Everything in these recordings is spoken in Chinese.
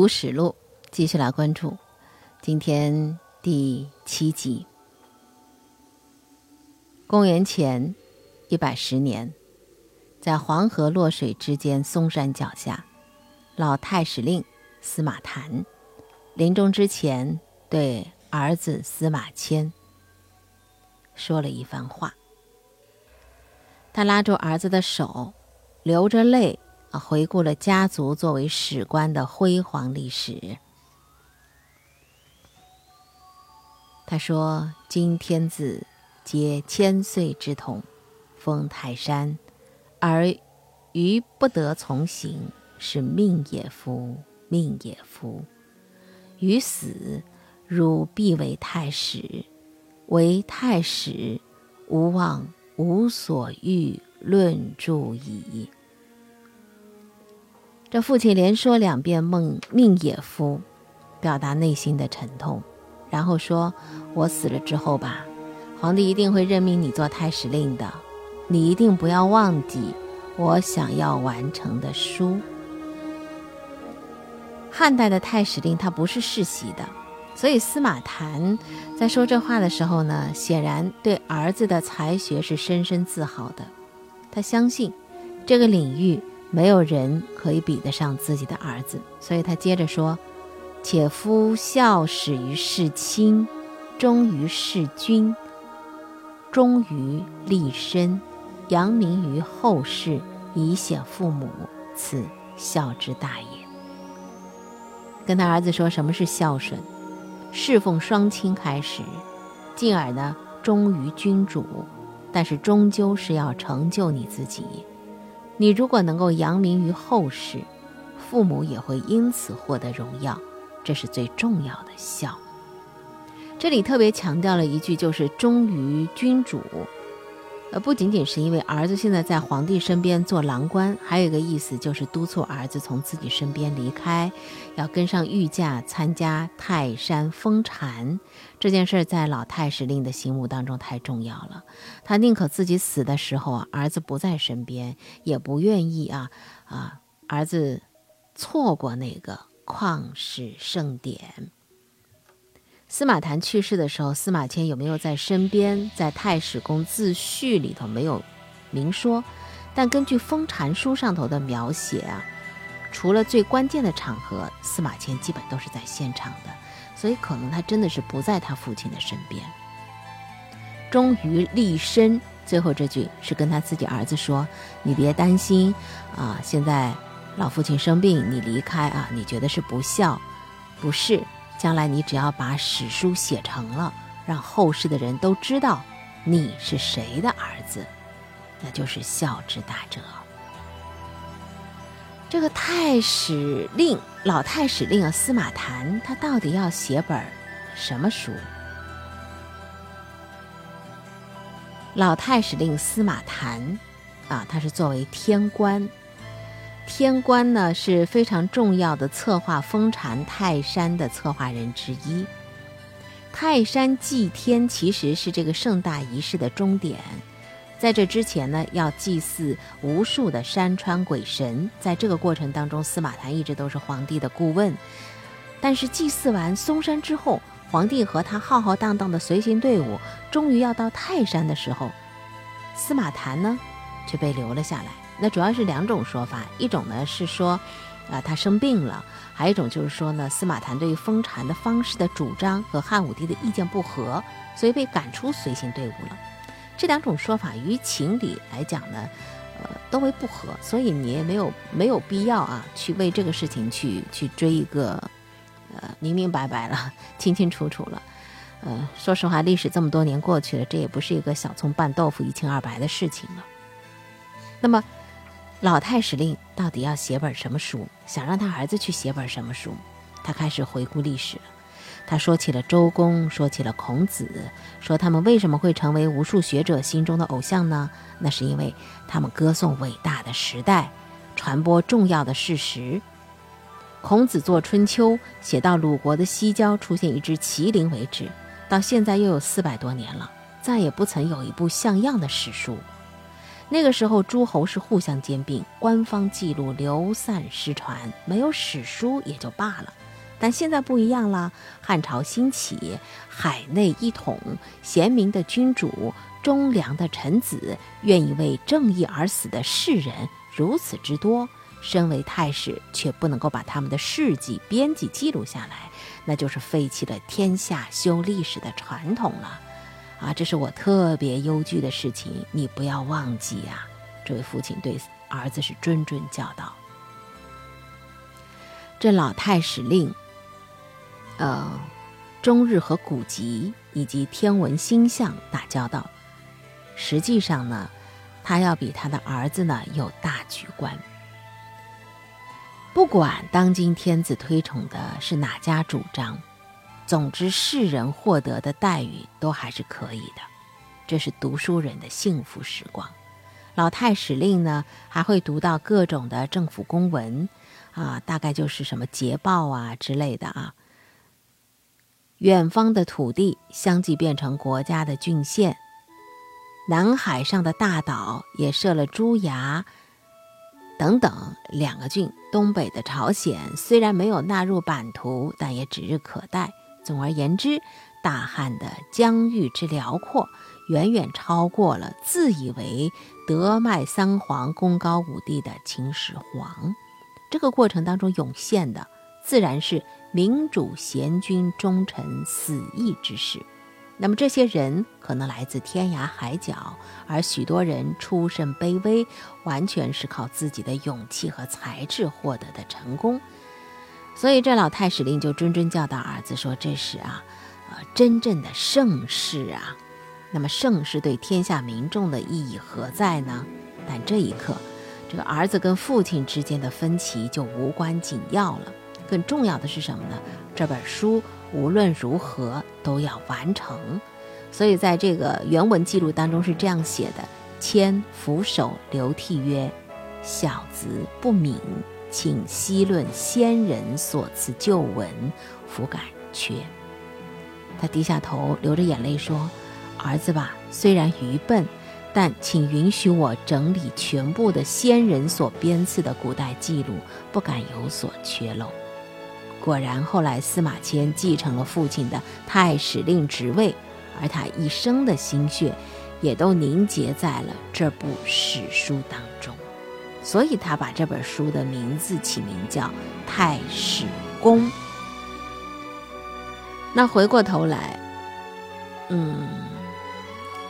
读史录，继续来关注。今天第七集。公元前一百十年，在黄河洛水之间嵩山脚下，老太史令司马谈临终之前对儿子司马迁说了一番话。他拉住儿子的手，流着泪啊，回顾了家族作为史官的辉煌历史。他说：“今天子皆千岁之统，封泰山，而余不得从行，是命也夫，命也夫。余死，汝必为太史，为太史，吾望。”无所欲论著矣。这父亲连说两遍“梦命也夫”，表达内心的沉痛，然后说：“我死了之后吧，皇帝一定会任命你做太史令的，你一定不要忘记我想要完成的书。”汉代的太史令他不是世袭的。所以司马谈在说这话的时候呢，显然对儿子的才学是深深自豪的。他相信这个领域没有人可以比得上自己的儿子，所以他接着说：“且夫孝始于事亲，忠于事君，忠于立身，扬名于后世，以显父母，此孝之大也。”跟他儿子说什么是孝顺。侍奉双亲开始，进而呢忠于君主，但是终究是要成就你自己。你如果能够扬名于后世，父母也会因此获得荣耀，这是最重要的孝。这里特别强调了一句，就是忠于君主。呃，不仅仅是因为儿子现在在皇帝身边做郎官，还有一个意思就是督促儿子从自己身边离开，要跟上御驾参加泰山封禅这件事，在老太史令的心目当中太重要了。他宁可自己死的时候啊，儿子不在身边，也不愿意啊啊，儿子错过那个旷世盛典。司马谈去世的时候，司马迁有没有在身边？在《太史公自序》里头没有明说，但根据封禅书上头的描写啊，除了最关键的场合，司马迁基本都是在现场的，所以可能他真的是不在他父亲的身边。终于立身，最后这句是跟他自己儿子说：“你别担心啊，现在老父亲生病，你离开啊，你觉得是不孝？不是。”将来你只要把史书写成了，让后世的人都知道你是谁的儿子，那就是孝之大者。这个太史令老太史令啊，司马谈他到底要写本什么书？老太史令司马谈啊，他是作为天官。天官呢是非常重要的策划封禅泰山的策划人之一。泰山祭天其实是这个盛大仪式的终点，在这之前呢，要祭祀无数的山川鬼神。在这个过程当中，司马谈一直都是皇帝的顾问。但是祭祀完嵩山之后，皇帝和他浩浩荡荡的随行队伍终于要到泰山的时候，司马谈呢却被留了下来。那主要是两种说法，一种呢是说，啊他生病了，还有一种就是说呢，司马谈对于封禅的方式的主张和汉武帝的意见不合，所以被赶出随行队伍了。这两种说法于情理来讲呢，呃都为不合，所以你也没有没有必要啊去为这个事情去去追一个，呃明明白白了，清清楚楚了。呃，说实话，历史这么多年过去了，这也不是一个小葱拌豆腐一清二白的事情了。那么。老太史令到底要写本什么书？想让他儿子去写本什么书？他开始回顾历史。他说起了周公，说起了孔子，说他们为什么会成为无数学者心中的偶像呢？那是因为他们歌颂伟大的时代，传播重要的事实。孔子作《春秋》，写到鲁国的西郊出现一只麒麟为止，到现在又有四百多年了，再也不曾有一部像样的史书。那个时候诸侯是互相兼并，官方记录流散失传，没有史书也就罢了。但现在不一样了，汉朝兴起，海内一统，贤明的君主、忠良的臣子、愿意为正义而死的士人如此之多。身为太史，却不能够把他们的事迹编辑记录下来，那就是废弃了天下修历史的传统了。啊，这是我特别忧惧的事情，你不要忘记呀！这位父亲对儿子是谆谆教导。这老太史令，呃，终日和古籍以及天文星象打交道，实际上呢，他要比他的儿子呢有大局观。不管当今天子推崇的是哪家主张。总之，世人获得的待遇都还是可以的，这是读书人的幸福时光。老太史令呢，还会读到各种的政府公文，啊，大概就是什么捷报啊之类的啊。远方的土地相继变成国家的郡县，南海上的大岛也设了珠崖等等两个郡。东北的朝鲜虽然没有纳入版图，但也指日可待。总而言之，大汉的疆域之辽阔，远远超过了自以为德迈三皇、功高五帝的秦始皇。这个过程当中涌现的，自然是民主贤君、忠臣死义之士。那么这些人可能来自天涯海角，而许多人出身卑微，完全是靠自己的勇气和才智获得的成功。所以这老太史令就谆谆教导儿子说：“这是啊，呃，真正的盛世啊。那么盛世对天下民众的意义何在呢？但这一刻，这个儿子跟父亲之间的分歧就无关紧要了。更重要的是什么呢？这本书无论如何都要完成。所以在这个原文记录当中是这样写的：迁扶手流涕曰：‘小子不敏。’”请细论先人所赐旧文，弗敢缺。他低下头，流着眼泪说：“儿子吧，虽然愚笨，但请允许我整理全部的先人所编赐的古代记录，不敢有所缺漏。”果然，后来司马迁继承了父亲的太史令职位，而他一生的心血，也都凝结在了这部史书当中。所以他把这本书的名字起名叫《太史公》。那回过头来，嗯，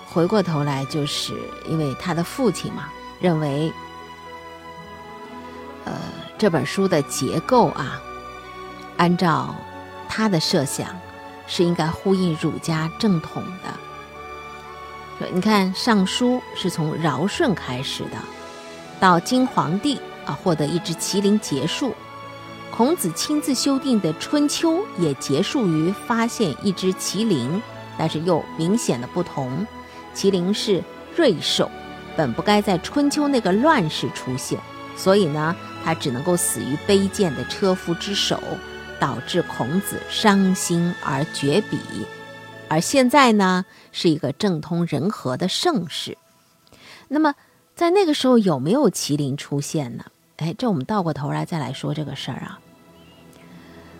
回过头来，就是因为他的父亲嘛，认为，呃，这本书的结构啊，按照他的设想，是应该呼应儒家正统的。你看，《尚书》是从尧舜开始的。到金皇帝啊，获得一只麒麟结束。孔子亲自修订的《春秋》也结束于发现一只麒麟，但是又明显的不同。麒麟是瑞兽，本不该在春秋那个乱世出现，所以呢，他只能够死于卑贱的车夫之手，导致孔子伤心而绝笔。而现在呢，是一个政通人和的盛世。那么。在那个时候有没有麒麟出现呢？哎，这我们倒过头来再来说这个事儿啊。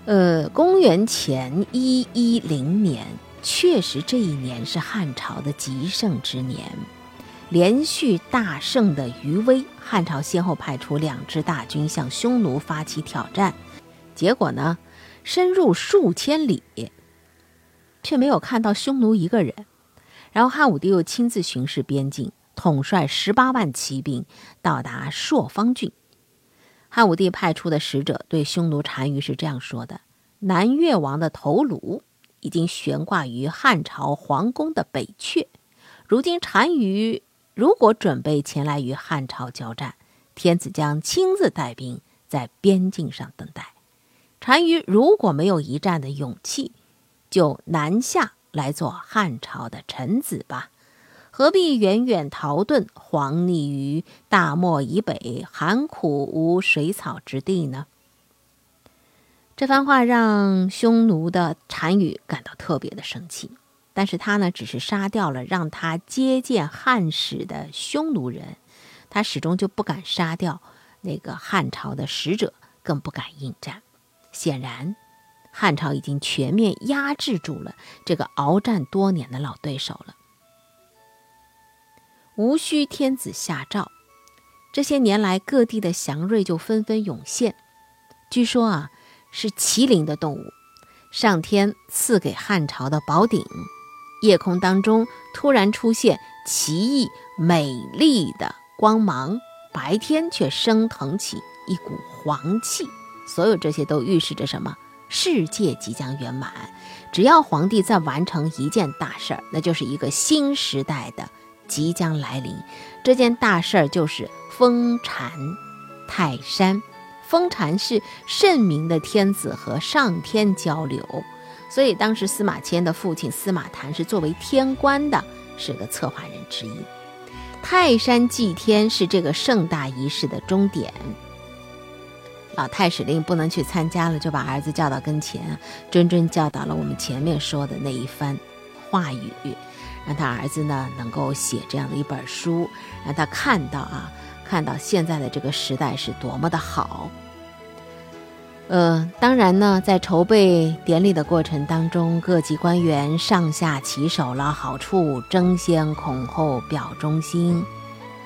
呃，公元前一一零年，确实这一年是汉朝的极盛之年，连续大胜的余威，汉朝先后派出两支大军向匈奴发起挑战，结果呢，深入数千里，却没有看到匈奴一个人。然后汉武帝又亲自巡视边境。统帅十八万骑兵到达朔方郡，汉武帝派出的使者对匈奴单于是这样说的：“南越王的头颅已经悬挂于汉朝皇宫的北阙，如今单于如果准备前来与汉朝交战，天子将亲自带兵在边境上等待。单于如果没有一战的勇气，就南下来做汉朝的臣子吧。”何必远远逃遁，黄溺于大漠以北寒苦无水草之地呢？这番话让匈奴的单于感到特别的生气，但是他呢，只是杀掉了让他接见汉使的匈奴人，他始终就不敢杀掉那个汉朝的使者，更不敢应战。显然，汉朝已经全面压制住了这个鏖战多年的老对手了。无需天子下诏，这些年来各地的祥瑞就纷纷涌现。据说啊，是麒麟的动物，上天赐给汉朝的宝鼎。夜空当中突然出现奇异美丽的光芒，白天却升腾起一股黄气。所有这些都预示着什么？世界即将圆满。只要皇帝再完成一件大事儿，那就是一个新时代的即将来临。这件大事儿就是封禅泰山。封禅是圣明的天子和上天交流，所以当时司马迁的父亲司马谈是作为天官的，是个策划人之一。泰山祭天是这个盛大仪式的终点。老太史令不能去参加了，就把儿子叫到跟前，谆谆教导了我们前面说的那一番话语，让他儿子呢能够写这样的一本书，让他看到啊，看到现在的这个时代是多么的好。呃，当然呢，在筹备典礼的过程当中，各级官员上下其手，捞好处，争先恐后，表忠心。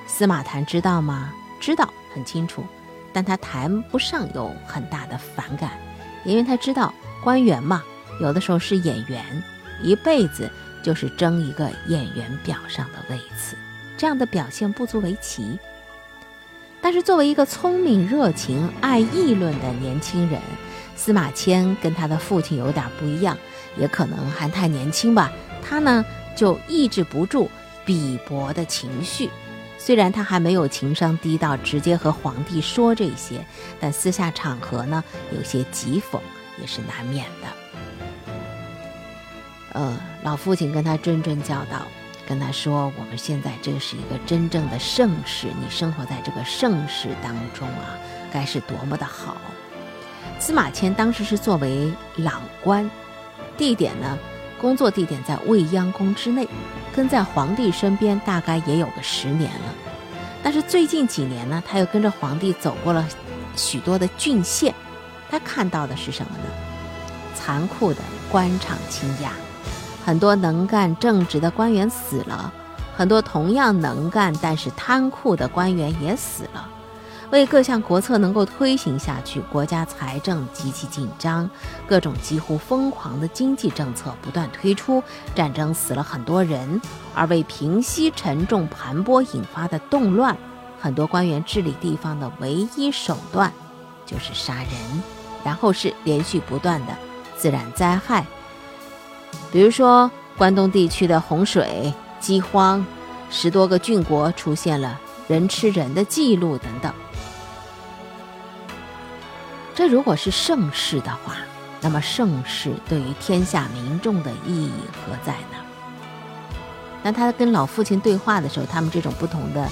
司马谈知道吗？知道，很清楚。但他谈不上有很大的反感，因为他知道官员嘛，有的时候是演员，一辈子就是争一个演员表上的位次，这样的表现不足为奇。但是作为一个聪明、热情、爱议论的年轻人，司马迁跟他的父亲有点不一样，也可能还太年轻吧，他呢就抑制不住鄙薄的情绪。虽然他还没有情商低到直接和皇帝说这些，但私下场合呢，有些讥讽也是难免的。呃，老父亲跟他谆谆教导，跟他说：“我们现在这是一个真正的盛世，你生活在这个盛世当中啊，该是多么的好。”司马迁当时是作为郎官，地点呢，工作地点在未央宫之内。跟在皇帝身边大概也有个十年了，但是最近几年呢，他又跟着皇帝走过了许多的郡县，他看到的是什么呢？残酷的官场倾轧，很多能干正直的官员死了，很多同样能干但是贪酷的官员也死了。为各项国策能够推行下去，国家财政极其紧张，各种几乎疯狂的经济政策不断推出，战争死了很多人，而为平息沉重盘剥引发的动乱，很多官员治理地方的唯一手段就是杀人，然后是连续不断的自然灾害，比如说关东地区的洪水、饥荒，十多个郡国出现了人吃人的记录等等。这如果是盛世的话，那么盛世对于天下民众的意义何在呢？那他跟老父亲对话的时候，他们这种不同的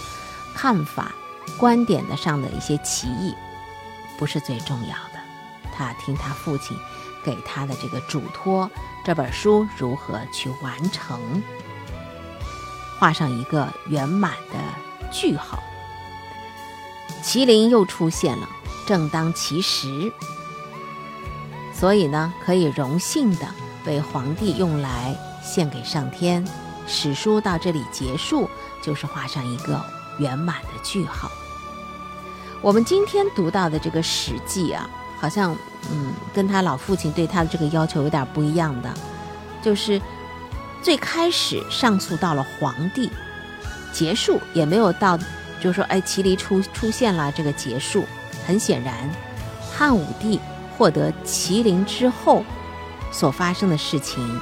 看法、观点的上的一些歧义，不是最重要的。他听他父亲给他的这个嘱托，这本书如何去完成，画上一个圆满的句号。麒麟又出现了。正当其时，所以呢，可以荣幸的被皇帝用来献给上天。史书到这里结束，就是画上一个圆满的句号。我们今天读到的这个《史记》啊，好像嗯，跟他老父亲对他的这个要求有点不一样的，就是最开始上诉到了皇帝，结束也没有到，就是说，哎，麒麟出出现了，这个结束。很显然，汉武帝获得麒麟之后所发生的事情，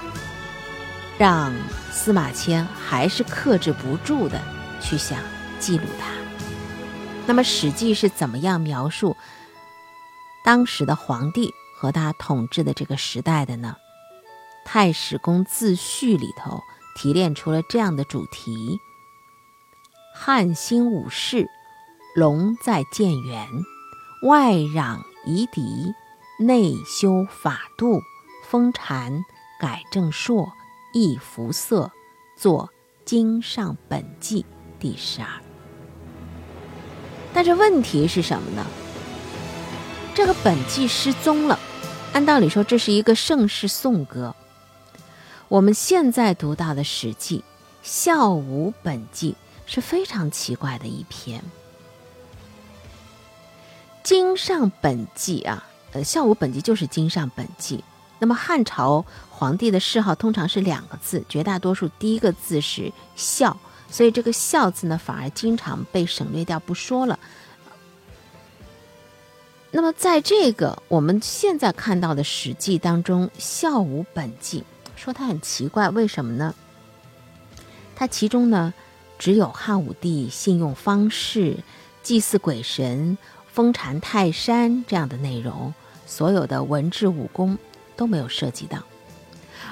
让司马迁还是克制不住的去想记录它。那么《史记》是怎么样描述当时的皇帝和他统治的这个时代的呢？《太史公自序》里头提炼出了这样的主题：汉兴武士，龙在建元。外攘夷狄，内修法度，封禅，改正朔，易服色，作《经上本纪》第十二。但是问题是什么呢？这个本纪失踪了。按道理说，这是一个盛世颂歌。我们现在读到的《史记》《孝武本纪》是非常奇怪的一篇，《经上本纪》啊，呃，《孝武本纪》就是《经上本纪》。那么汉朝皇帝的谥号通常是两个字，绝大多数第一个字是“孝”，所以这个“孝”字呢，反而经常被省略掉，不说了。那么，在这个我们现在看到的《史记》当中，《孝武本纪》说它很奇怪，为什么呢？它其中呢，只有汉武帝信用方士、祭祀鬼神、封禅泰山这样的内容，所有的文治武功都没有涉及到。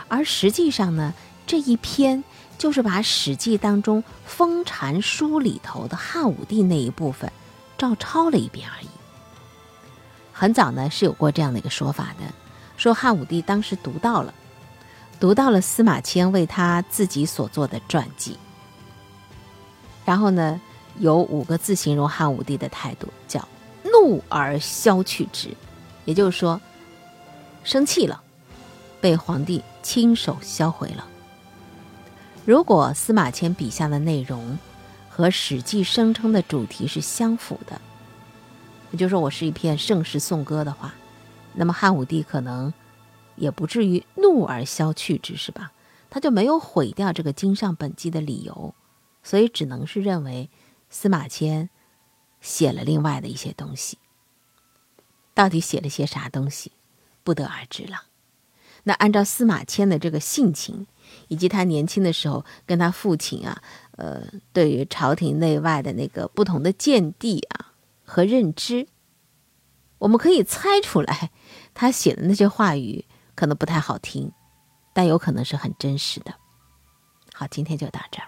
而实际上呢，这一篇就是把《史记》当中封禅书里头的汉武帝那一部分照抄了一遍而已。很早呢是有过这样的一个说法的，说汉武帝当时读到了，读到了司马迁为他自己所做的传记，然后呢有五个字形容汉武帝的态度，叫怒而消去之，也就是说生气了，被皇帝亲手销毁了。如果司马迁笔下的内容和《史记》声称的主题是相符的。也就是说，我是一片盛世颂歌的话，那么汉武帝可能也不至于怒而消去之，是吧？他就没有毁掉这个经上本纪的理由，所以只能是认为司马迁写了另外的一些东西。到底写了些啥东西，不得而知了。那按照司马迁的这个性情，以及他年轻的时候跟他父亲啊，呃，对于朝廷内外的那个不同的见地啊。和认知，我们可以猜出来，他写的那些话语可能不太好听，但有可能是很真实的。好，今天就到这儿。